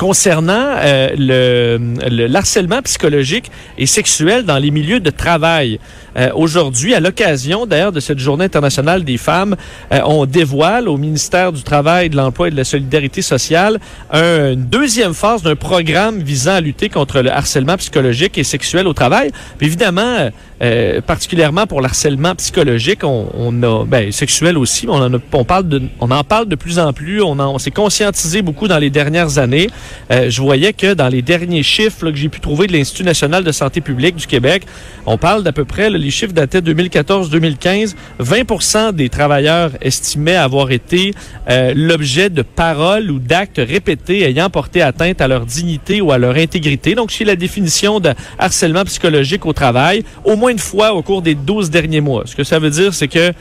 concernant euh, le, l'harcèlement psychologique et sexuel dans les milieux de travail. Euh, aujourd'hui, à l'occasion d'ailleurs de cette Journée internationale des femmes, euh, on dévoile au ministère du Travail, de l'Emploi et de la Solidarité sociale un, une deuxième phase d'un programme visant à lutter contre le harcèlement psychologique et sexuel au travail. Puis évidemment, euh, particulièrement pour l'harcèlement psychologique, on, on, a ben, sexuel aussi, on en, a, on, parle de, on en parle de plus en plus, on, on s'est conscientisé beaucoup dans les dernières années. Euh, je voyais que dans les derniers chiffres là, que j'ai pu trouver de l'Institut national de santé publique du Québec, on parle d'à peu près, là, les chiffres dataient 2014-2015, 20 des travailleurs estimaient avoir été euh, l'objet de paroles ou d'actes répétés ayant porté atteinte à leur dignité ou à leur intégrité. Donc, c'est la définition de harcèlement psychologique au travail, au moins une fois au cours des 12 derniers mois. Ce que ça veut dire, c'est que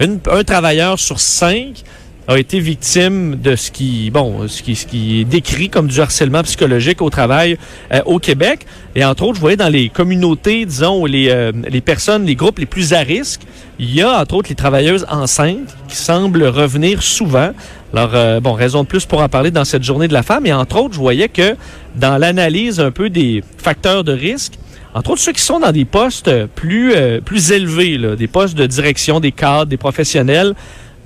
un travailleur sur cinq a été victime de ce qui, bon, ce qui, est décrit comme du harcèlement psychologique au travail euh, au Québec. Et entre autres, je voyais dans les communautés, disons, les, euh, les personnes, les groupes les plus à risque, il y a entre autres les travailleuses enceintes qui semblent revenir souvent. Alors, euh, bon, raison de plus pour en parler dans cette journée de la femme. Et entre autres, je voyais que dans l'analyse un peu des facteurs de risque, entre autres ceux qui sont dans des postes plus, euh, plus élevés, des postes de direction, des cadres, des professionnels,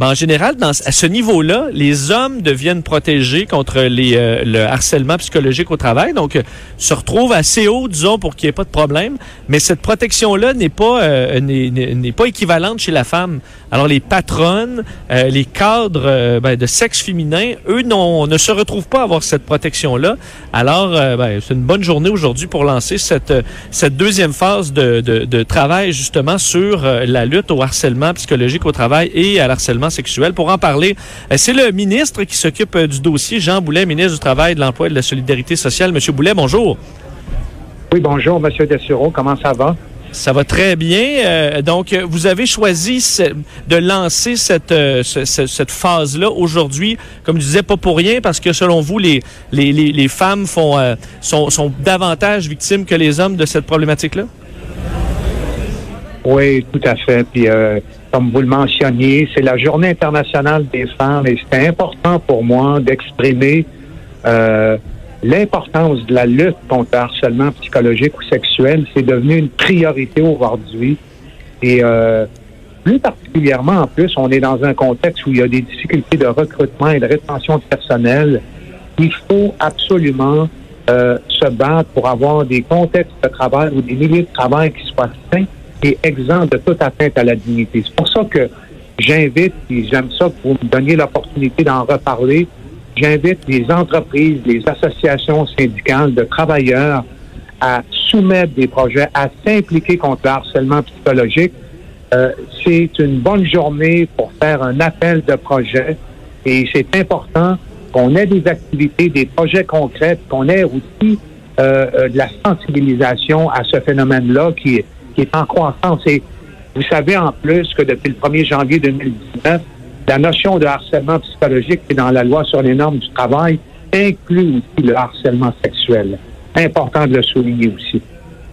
ben, en général, dans, à ce niveau-là, les hommes deviennent protégés contre les, euh, le harcèlement psychologique au travail. Donc, euh, se retrouvent assez haut, disons, pour qu'il n'y ait pas de problème. Mais cette protection-là n'est pas euh, n'est pas équivalente chez la femme. Alors, les patronnes, euh, les cadres euh, ben, de sexe féminin, eux, non, ne se retrouvent pas à avoir cette protection-là. Alors, ben, c'est une bonne journée aujourd'hui pour lancer cette, cette deuxième phase de, de, de travail, justement, sur la lutte au harcèlement psychologique au travail et à l'harcèlement sexuel. Pour en parler, c'est le ministre qui s'occupe du dossier, Jean Boulet, ministre du Travail, de l'Emploi et de la Solidarité sociale. Monsieur Boulet, bonjour. Oui, bonjour, Monsieur Dessureau. Comment ça va? Ça va très bien. Euh, donc, vous avez choisi de lancer cette, euh, phase-là aujourd'hui, comme je disais, pas pour rien, parce que selon vous, les, les, les, les femmes font, euh, sont, sont davantage victimes que les hommes de cette problématique-là? Oui, tout à fait. Puis, euh, comme vous le mentionniez, c'est la Journée internationale des femmes et c'est important pour moi d'exprimer euh, l'importance de la lutte contre le harcèlement psychologique ou sexuel. C'est devenu une priorité aujourd'hui. Et euh, plus particulièrement, en plus, on est dans un contexte où il y a des difficultés de recrutement et de rétention de personnel. Il faut absolument euh, se battre pour avoir des contextes de travail ou des milieux de travail qui soient sains et exempts de toute atteinte à la dignité. C'est pour ça que j'invite, et j'aime ça que vous me donniez l'opportunité d'en reparler, j'invite les entreprises, les associations syndicales de travailleurs à soumettre des projets, à s'impliquer contre le harcèlement psychologique. Euh, c'est une bonne journée pour faire un appel de projet et c'est important qu'on ait des activités, des projets concrets, qu'on ait aussi euh, euh, de la sensibilisation à ce phénomène-là qui, qui est en croissance. Et vous savez en plus que depuis le 1er janvier 2019, la notion de harcèlement psychologique qui est dans la loi sur les normes du travail inclut aussi le harcèlement sexuel. Important de le souligner aussi.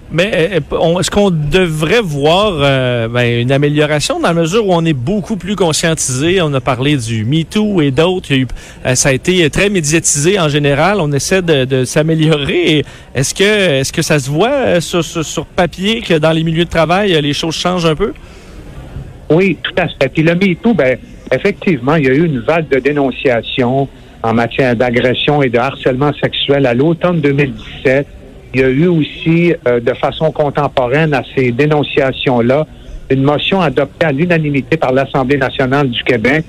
Mais est-ce qu'on devrait voir euh, ben, une amélioration dans la mesure où on est beaucoup plus conscientisé? On a parlé du MeToo et d'autres. Euh, ça a été très médiatisé en général. On essaie de, s'améliorer. Est-ce que, est-ce que ça se voit euh, sur, sur, papier que dans les milieux de travail, les choses changent un peu? Oui, tout à fait. Puis le MeToo, ben, effectivement, il y a eu une vague de dénonciation en matière d'agression et de harcèlement sexuel à l'automne 2017. Il y a eu aussi, euh, de façon contemporaine à ces dénonciations-là, une motion adoptée à l'unanimité par l'Assemblée nationale du Québec.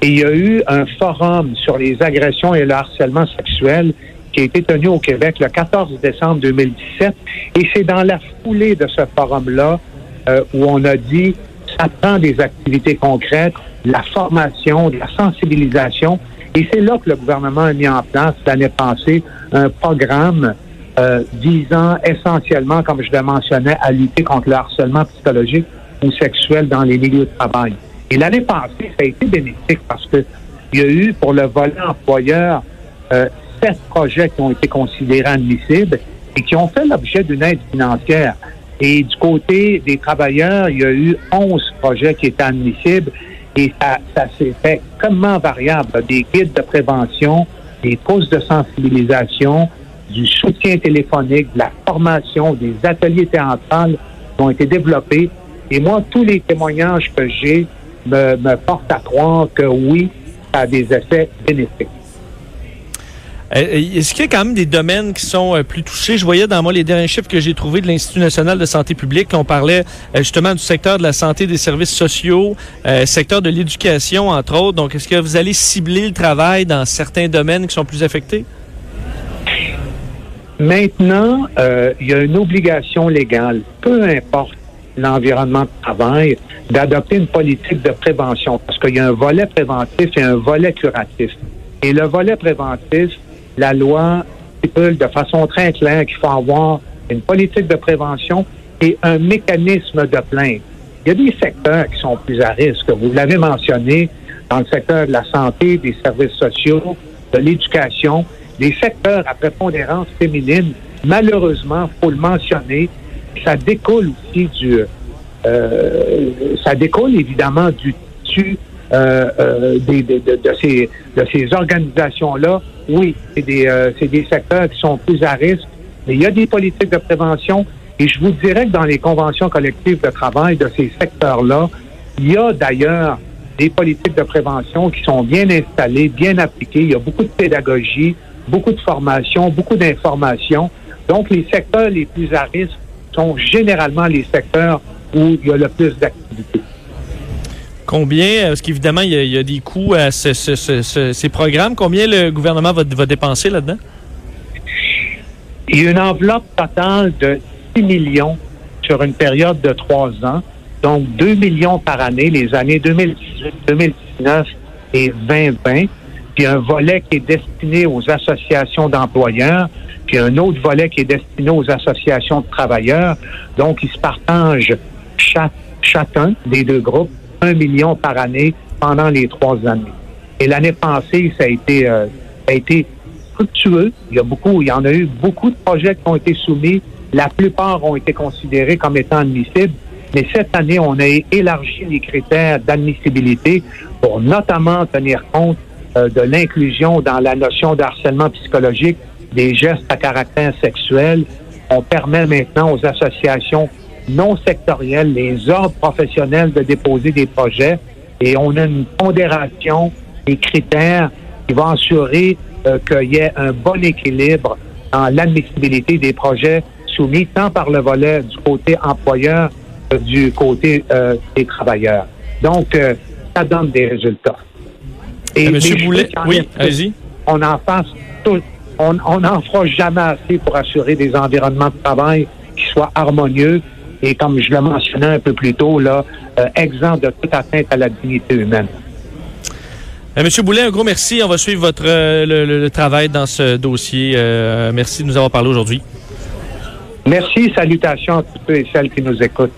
Et il y a eu un forum sur les agressions et le harcèlement sexuel qui a été tenu au Québec le 14 décembre 2017. Et c'est dans la foulée de ce forum-là euh, où on a dit ça prend des activités concrètes, la formation, de la sensibilisation. Et c'est là que le gouvernement a mis en place l'année passée un programme euh, visant essentiellement, comme je le mentionnais, à lutter contre le harcèlement psychologique ou sexuel dans les milieux de travail. Et l'année passée, ça a été bénéfique parce que il y a eu pour le volet employeur euh, sept projets qui ont été considérés admissibles et qui ont fait l'objet d'une aide financière. Et du côté des travailleurs, il y a eu 11 projets qui étaient admissibles et ça, s'est fait comment variable. Des guides de prévention, des courses de sensibilisation, du soutien téléphonique, de la formation, des ateliers théâtrales qui ont été développés. Et moi, tous les témoignages que j'ai me, me portent à croire que oui, ça a des effets bénéfiques. Euh, est-ce qu'il y a quand même des domaines qui sont euh, plus touchés? Je voyais dans moi les derniers chiffres que j'ai trouvés de l'Institut national de santé publique. On parlait euh, justement du secteur de la santé, des services sociaux, secteur de l'éducation, entre autres. Donc, est-ce que vous allez cibler le travail dans certains domaines qui sont plus affectés? Maintenant, il y a une obligation légale, peu importe l'environnement de travail, d'adopter une politique de prévention parce qu'il y a un volet préventif et un volet curatif. Et le volet préventif, la loi stipule de façon très claire qu'il faut avoir une politique de prévention et un mécanisme de plainte. Il y a des secteurs qui sont plus à risque. Vous l'avez mentionné dans le secteur de la santé, des services sociaux, de l'éducation, des secteurs à prépondérance féminine. Malheureusement, faut le mentionner, ça découle aussi du, euh, ça découle évidemment du, du euh, euh, des, de, de, ces, de ces organisations-là oui, c'est des, euh, des secteurs qui sont plus à risque, mais il y a des politiques de prévention. Et je vous dirais que dans les conventions collectives de travail de ces secteurs-là, il y a d'ailleurs des politiques de prévention qui sont bien installées, bien appliquées. Il y a beaucoup de pédagogie, beaucoup de formation, beaucoup d'information. Donc, les secteurs les plus à risque sont généralement les secteurs où il y a le plus d'activité. Combien, parce qu'évidemment, il, y, a des coûts à ces programmes. Combien le gouvernement va, dépenser là-dedans? Il y a une enveloppe totale de 6 millions sur une période de trois ans. Donc, 2 millions par année, les années 2018, 2019 et 2020. Puis un volet qui est destiné aux associations d'employeurs, puis un autre volet qui est destiné aux associations de travailleurs. Donc, ils se partagent chacun des deux groupes un million par année pendant les trois années. Et l'année passée, ça a été, euh, fructueux. Il y a beaucoup, il y en a eu beaucoup de projets qui ont été soumis. La plupart ont été considérés comme étant admissibles. Mais cette année, on a élargi les critères d'admissibilité pour notamment tenir compte euh, de l'inclusion dans la notion de harcèlement psychologique des gestes à caractère sexuel. On permet maintenant aux associations non sectoriels, les ordres professionnels de déposer des projets et on a une pondération des critères qui vont assurer euh, qu'il y ait un bon équilibre dans l'admissibilité des projets soumis tant par le volet du côté employeur que du côté euh, des travailleurs. Donc, euh, ça donne des résultats. Et Monsieur Boulet, oui, allez-y. On en fasse tout, on n'en fera jamais assez pour assurer des environnements de travail qui soient harmonieux et comme je le mentionnais un peu plus tôt, là, euh, exempt de toute atteinte à la dignité humaine. Euh, Monsieur Boulet, un gros merci. On va suivre votre euh, le, travail dans ce dossier. merci de nous avoir parlé aujourd'hui. Merci, salutations à tous ceux et celles qui nous écoutent.